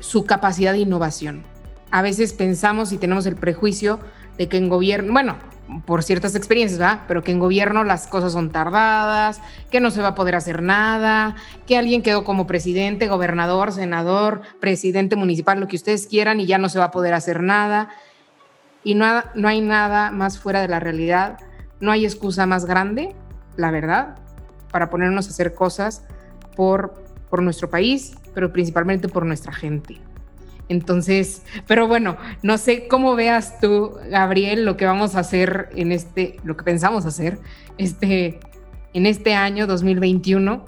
su capacidad de innovación. A veces pensamos y tenemos el prejuicio de que en gobierno, bueno, por ciertas experiencias, ¿verdad? Pero que en gobierno las cosas son tardadas, que no se va a poder hacer nada, que alguien quedó como presidente, gobernador, senador, presidente municipal, lo que ustedes quieran y ya no se va a poder hacer nada y no, no hay nada más fuera de la realidad, no hay excusa más grande, la verdad, para ponernos a hacer cosas por, por nuestro país, pero principalmente por nuestra gente. Entonces, pero bueno, no sé cómo veas tú, Gabriel, lo que vamos a hacer en este, lo que pensamos hacer, este, en este año 2021?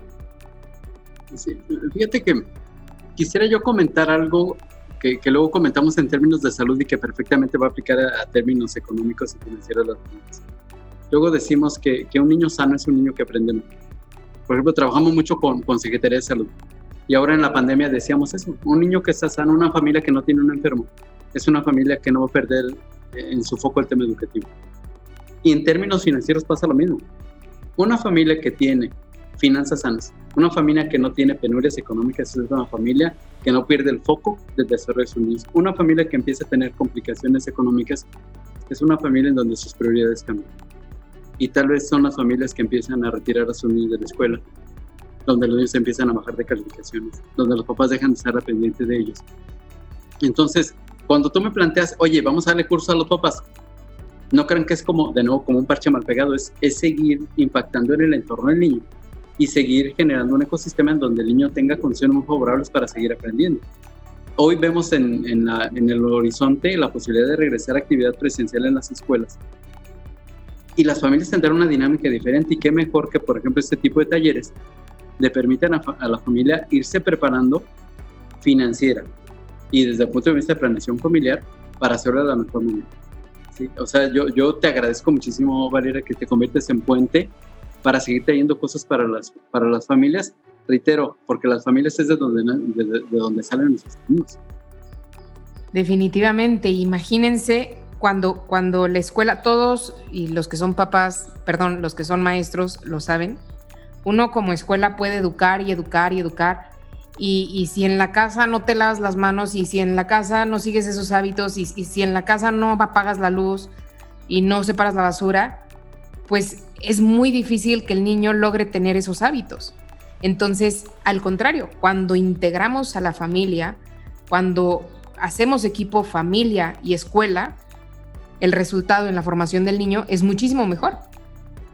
fíjate que quisiera yo comentar algo que, luego comentamos en términos de salud y que perfectamente va a aplicar a, términos económicos y financieros las. Luego decimos que, que, un niño sano es un niño que aprende. Por ejemplo, trabajamos mucho con, con Secretaría de Salud y ahora en la pandemia decíamos eso, un niño que está sano, una familia que no tiene un enfermo, es una familia que no va a perder eh, en su foco el tema educativo. Y en términos financieros pasa lo mismo. Una familia que tiene finanzas sanas, una familia que no tiene penurias económicas es una familia que no pierde el foco del desarrollo de sus niños. Una familia que empieza a tener complicaciones económicas es una familia en donde sus prioridades cambian. Y tal vez son las familias que empiezan a retirar a sus niños de la escuela, donde los niños empiezan a bajar de calificaciones, donde los papás dejan de estar pendientes de ellos. Entonces, cuando tú me planteas, oye, vamos a darle curso a los papás, no crean que es como, de nuevo, como un parche mal pegado, es, es seguir impactando en el entorno del niño y seguir generando un ecosistema en donde el niño tenga condiciones muy favorables para seguir aprendiendo. Hoy vemos en, en, en el horizonte la posibilidad de regresar a actividad presencial en las escuelas. Y las familias tendrán una dinámica diferente y qué mejor que, por ejemplo, este tipo de talleres le permiten a, la familia irse preparando financiera y desde el punto de vista de planeación familiar para hacerlo de la mejor manera. ¿sí? O sea, yo, yo te agradezco muchísimo, Valeria, que te conviertes en puente para seguir trayendo cosas para las, para las familias. Reitero, porque las familias es de donde, de, de donde salen nuestros niños. Definitivamente, imagínense cuando, cuando la escuela, todos y los que son papás, perdón, los que son maestros lo saben, uno como escuela puede educar y educar y educar. Y, si en la casa no te lavas las manos y si en la casa no sigues esos hábitos y, si en la casa no apagas la luz y no separas la basura, pues es muy difícil que el niño logre tener esos hábitos. Entonces, al contrario, cuando integramos a la familia, cuando hacemos equipo familia y escuela, el resultado en la formación del niño es muchísimo mejor,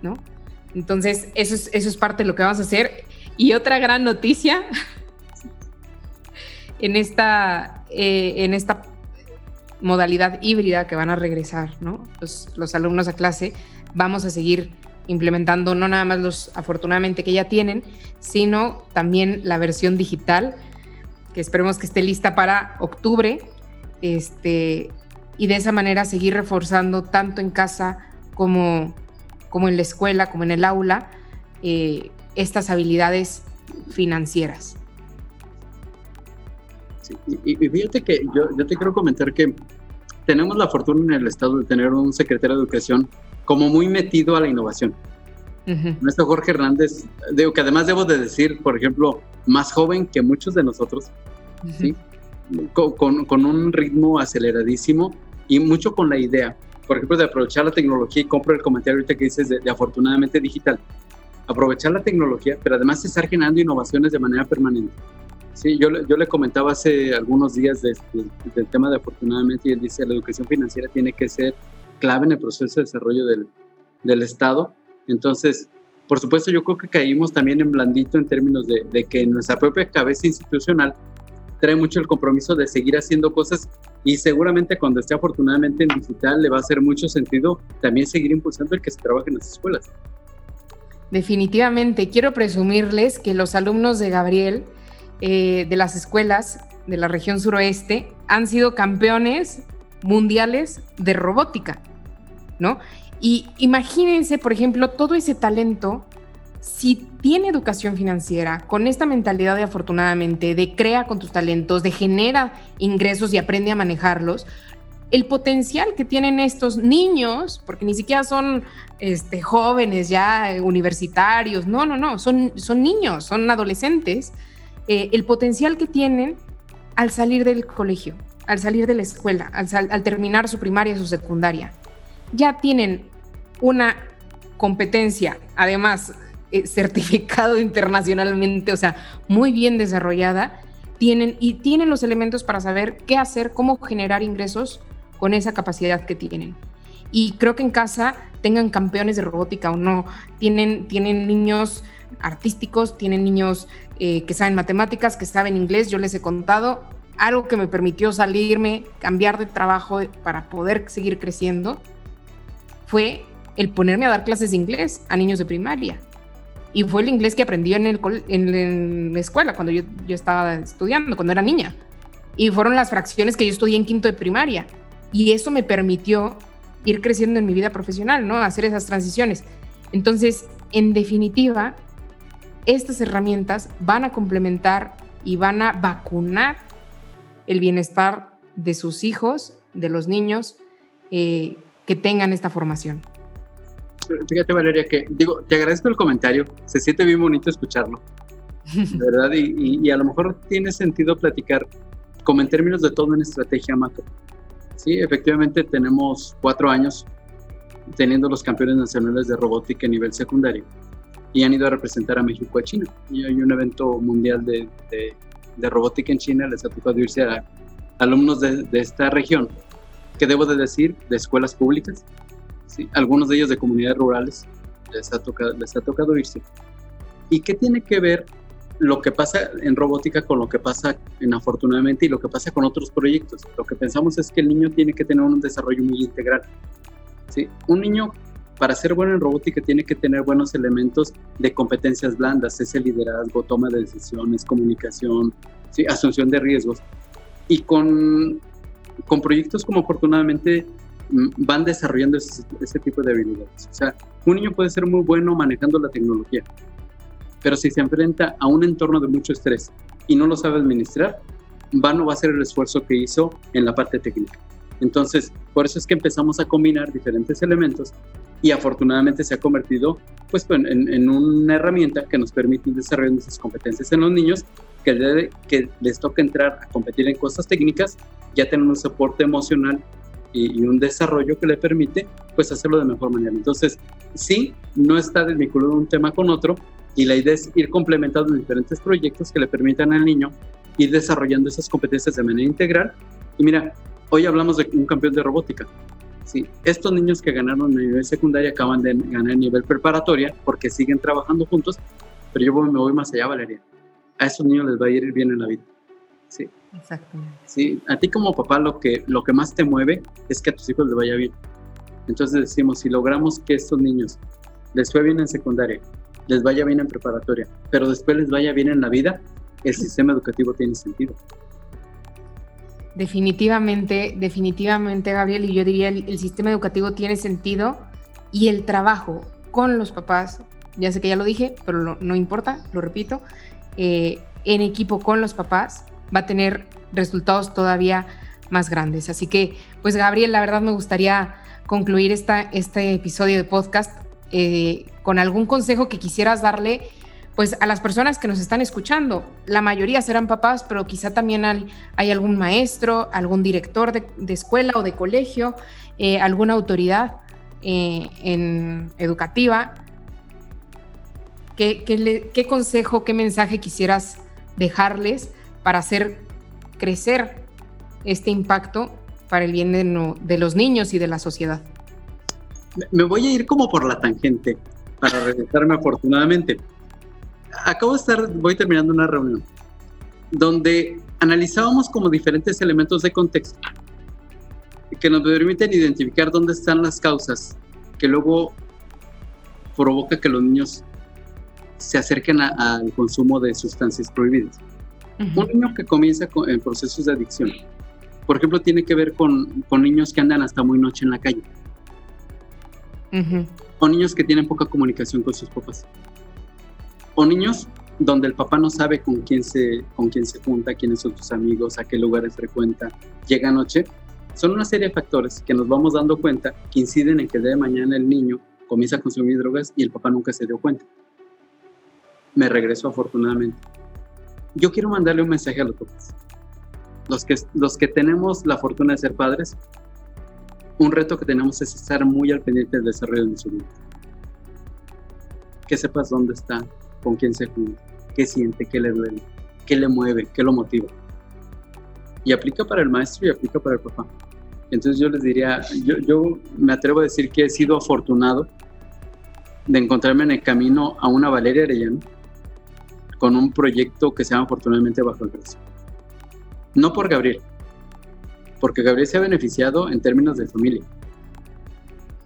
¿no? Entonces, eso es, eso es parte de lo que vamos a hacer. Y otra gran noticia <laughs> en esta, eh, en esta modalidad híbrida que van a regresar ¿no? los, los alumnos a clase, vamos a seguir implementando no nada más los afortunadamente que ya tienen, sino también la versión digital, que esperemos que esté lista para octubre, este, y de esa manera seguir reforzando tanto en casa como como en la escuela, como en el aula, eh, estas habilidades financieras. Sí, y, fíjate que yo te quiero comentar que tenemos la fortuna en el Estado de tener un secretario de Educación como muy metido a la innovación. Nuestro Jorge Hernández, digo que además debo de decir, por ejemplo, más joven que muchos de nosotros, ¿sí? con, con, un ritmo aceleradísimo y mucho con la idea por ejemplo, de aprovechar la tecnología, y compro el comentario ahorita que dices de, afortunadamente digital, aprovechar la tecnología, pero además estar generando innovaciones de manera permanente. Sí, yo, yo le comentaba hace algunos días del tema de afortunadamente y él dice la educación financiera tiene que ser clave en el proceso de desarrollo del, del Estado. Entonces, por supuesto, yo creo que caímos también en blandito en términos de, que nuestra propia cabeza institucional trae mucho el compromiso de seguir haciendo cosas y seguramente cuando esté afortunadamente en digital le va a hacer mucho sentido también seguir impulsando el que se trabaje en las escuelas. Definitivamente, quiero presumirles que los alumnos de Gabriel eh, de las escuelas de la región suroeste han sido campeones mundiales de robótica, Y imagínense, por ejemplo, todo ese talento si tiene educación financiera, con esta mentalidad de afortunadamente, de crea con tus talentos, de genera ingresos y aprende a manejarlos, el potencial que tienen estos niños, porque ni siquiera son este, jóvenes ya universitarios, no, no, no, son, son niños, son adolescentes, eh, el potencial que tienen al salir del colegio, al salir de la escuela, al, al terminar su primaria, su secundaria, ya tienen una competencia, además eh, certificado <laughs> internacionalmente, o sea, muy bien desarrollada, tienen y tienen los elementos para saber qué hacer, cómo generar ingresos con esa capacidad que tienen. Y creo que en casa tengan campeones de robótica o no, tienen, tienen niños artísticos, tienen niños eh, que saben matemáticas, que saben inglés, yo les he contado, algo que me permitió salirme, cambiar de trabajo para poder seguir creciendo, fue el ponerme a dar clases de inglés a niños de primaria y fue el inglés que aprendió en, el, en, la escuela cuando yo, yo estaba estudiando, cuando era niña. Y fueron las fracciones que yo estudié en quinto de primaria. Y eso me permitió ir creciendo en mi vida profesional, ¿no? Hacer esas transiciones. Entonces, en definitiva, estas herramientas van a complementar y van a vacunar el bienestar de sus hijos, de los niños eh, que tengan esta formación. Fíjate, Valeria, que digo, te agradezco el comentario, se siente bien bonito escucharlo, ¿verdad? Y, a lo mejor tiene sentido platicar como en términos de toda una estrategia macro. Sí, efectivamente tenemos cuatro años teniendo los campeones nacionales de robótica a nivel secundario y han ido a representar a México a China. Y hay un evento mundial de, de, robótica en China, les ha tocado irse a alumnos de, de, esta región, que debo de decir, de escuelas públicas, ¿sí? algunos de ellos de comunidades rurales, les ha, tocado, les ha tocado irse. ¿Y qué tiene que ver lo que pasa en robótica con lo que pasa en afortunadamente y lo que pasa con otros proyectos? Lo que pensamos es que el niño tiene que tener un desarrollo muy integral. ¿sí? Un niño para ser bueno en robótica tiene que tener buenos elementos de competencias blandas, ese liderazgo, toma de decisiones, comunicación, ¿sí? asunción de riesgos. Y con, con proyectos como afortunadamente mm, van desarrollando ese, ese, tipo de habilidades. O sea, un niño puede ser muy bueno manejando la tecnología, pero si se enfrenta a un entorno de mucho estrés y no lo sabe administrar, vano va a ser el esfuerzo que hizo en la parte técnica. Entonces, por eso es que empezamos a combinar diferentes elementos y afortunadamente se ha convertido pues, en, una herramienta que nos permite desarrollar esas competencias en los niños, que, que les toca entrar a competir en cosas técnicas, ya tienen un soporte emocional y, un desarrollo que le permite pues hacerlo de mejor manera. Entonces, sí, no está desvinculado un tema con otro y la idea es ir complementando diferentes proyectos que le permitan al niño ir desarrollando esas competencias de manera integral. Y mira, hoy hablamos de un campeón de robótica. Sí, estos niños que ganaron a nivel secundaria acaban de ganar a nivel preparatoria porque siguen trabajando juntos, pero yo me voy más allá, Valeria. A esos niños les va a ir bien en la vida. Sí. Exactamente. Sí, a ti como papá lo que, lo que más te mueve es que a tus hijos les vaya bien. Entonces decimos, si logramos que estos niños les fue bien en secundaria, les vaya bien en preparatoria, pero después les vaya bien en la vida, el sistema educativo tiene sentido. Definitivamente, definitivamente, Gabriel, y yo diría el, sistema educativo tiene sentido y el trabajo con los papás, ya sé que ya lo dije, pero no importa, lo repito, eh, en equipo con los papás va a tener resultados todavía más grandes. Así que, pues Gabriel, la verdad me gustaría concluir esta, este episodio de podcast eh, con algún consejo que quisieras darle pues a las personas que nos están escuchando. La mayoría serán papás, pero quizá también hay, algún maestro, algún director de, escuela o de colegio, eh, alguna autoridad eh, educativa. ¿Qué, qué, consejo, qué mensaje quisieras dejarles para hacer crecer este impacto para el bien de, de los niños y de la sociedad? Me voy a ir como por la tangente para regresarme afortunadamente acabo de estar, voy terminando una reunión, donde analizábamos como diferentes elementos de contexto que nos permiten identificar dónde están las causas que luego provoca que los niños se acerquen al consumo de sustancias prohibidas. Un niño que comienza con, en procesos de adicción, por ejemplo, tiene que ver con, con niños que andan hasta muy noche en la calle. O niños que tienen poca comunicación con sus papás o niños donde el papá no sabe con quién se, con quién se junta, quiénes son sus amigos, a qué lugares frecuenta, llega noche, son una serie de factores que nos vamos dando cuenta que inciden en que de mañana el niño comienza a consumir drogas y el papá nunca se dio cuenta. Me regreso afortunadamente. Yo quiero mandarle un mensaje a los papás. Los que, los que tenemos la fortuna de ser padres, un reto que tenemos es estar muy al pendiente del desarrollo de su vida. Que sepas dónde está, con quién se junta, qué siente, qué le duele, qué le mueve, qué lo motiva. Y aplica para el maestro y aplica para el papá. Entonces yo les diría, yo, yo me atrevo a decir que he sido afortunado de encontrarme en el camino a una Valeria Arellano con un proyecto que se llama afortunadamente Bajo el Brazo. No por Gabriel, porque Gabriel se ha beneficiado en términos de familia.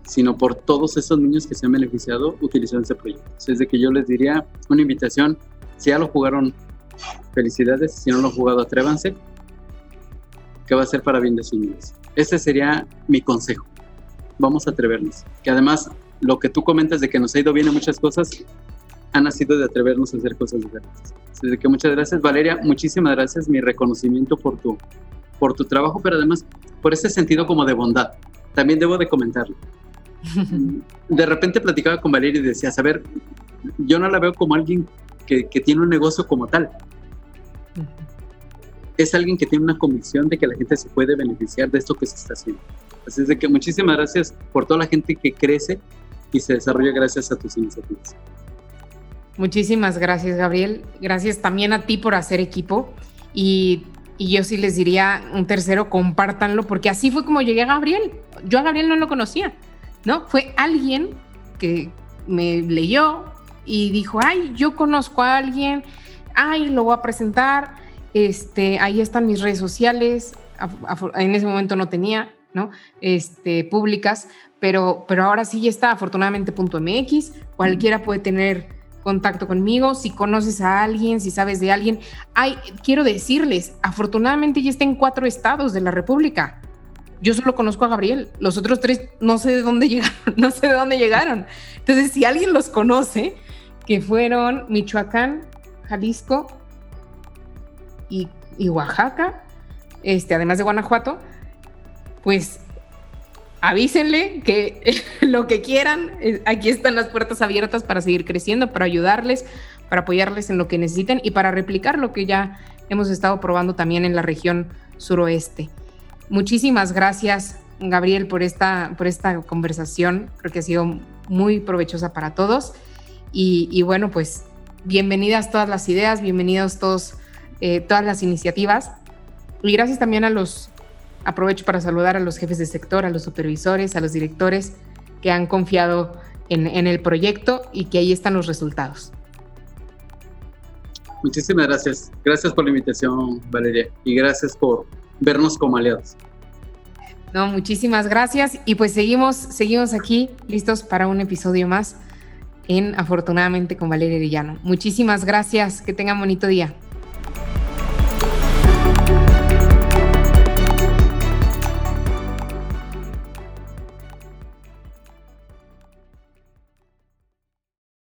Sino por todos esos niños que se han beneficiado utilizando ese proyecto. Es de que yo les diría una invitación, si ya lo jugaron, felicidades, si no lo han jugado, atrévanse, que va a ser para bien de sus niños. Ese sería mi consejo. Vamos a atrevernos. Que además, lo que tú comentas de que nos ha ido bien en muchas cosas, ha nacido de atrevernos a hacer cosas diferentes. Así que muchas gracias, Valeria. Muchísimas gracias. Mi reconocimiento por tu, por tu trabajo, pero además por ese sentido como de bondad. También debo de comentarlo. De repente platicaba con Valeria y decía, a ver, yo no la veo como alguien que, que tiene un negocio como tal. Es alguien que tiene una convicción de que la gente se puede beneficiar de esto que se está haciendo. Así es de que muchísimas gracias por toda la gente que crece y se desarrolla gracias a tus iniciativas. Muchísimas gracias, Gabriel. Gracias también a ti por hacer equipo. Y, yo sí les diría un tercero, compártanlo, porque así fue como llegué a Gabriel. Yo a Gabriel no lo conocía, ¿no? Fue alguien que me leyó y dijo, ay, yo conozco a alguien, ay, lo voy a presentar, este, ahí están mis redes sociales, en ese momento no tenía, ¿no? Este, públicas, pero, pero ahora sí ya está, afortunadamente, .mx, cualquiera puede tener contacto conmigo, si conoces a alguien, si sabes de alguien. Ay, quiero decirles, afortunadamente ya está en cuatro estados de la República. Yo solo conozco a Gabriel, los otros tres no sé de dónde <laughs> llegaron, no sé de dónde llegaron. Entonces, si alguien los conoce, que fueron Michoacán, Jalisco y, y Oaxaca, este, además de Guanajuato, pues avísenle que <laughs> lo que quieran, eh, aquí están las puertas abiertas para seguir creciendo, para ayudarles, para apoyarles en lo que necesiten y para replicar lo que ya hemos estado probando también en la región suroeste. Muchísimas gracias, Gabriel, por esta, por esta conversación. Creo que ha sido muy provechosa para todos. Y, bueno, pues bienvenidas todas las ideas, bienvenidos todos, eh, todas las iniciativas. Y gracias también a los Aprovecho para saludar a los jefes de sector, a los supervisores, a los directores que han confiado en, el proyecto y que ahí están los resultados. Muchísimas gracias. Gracias por la invitación, Valeria, y gracias por vernos como aliados. No, muchísimas gracias. Y pues seguimos, seguimos aquí listos para un episodio más en Afortunadamente con Valeria Villano. Muchísimas gracias. Que tengan bonito día.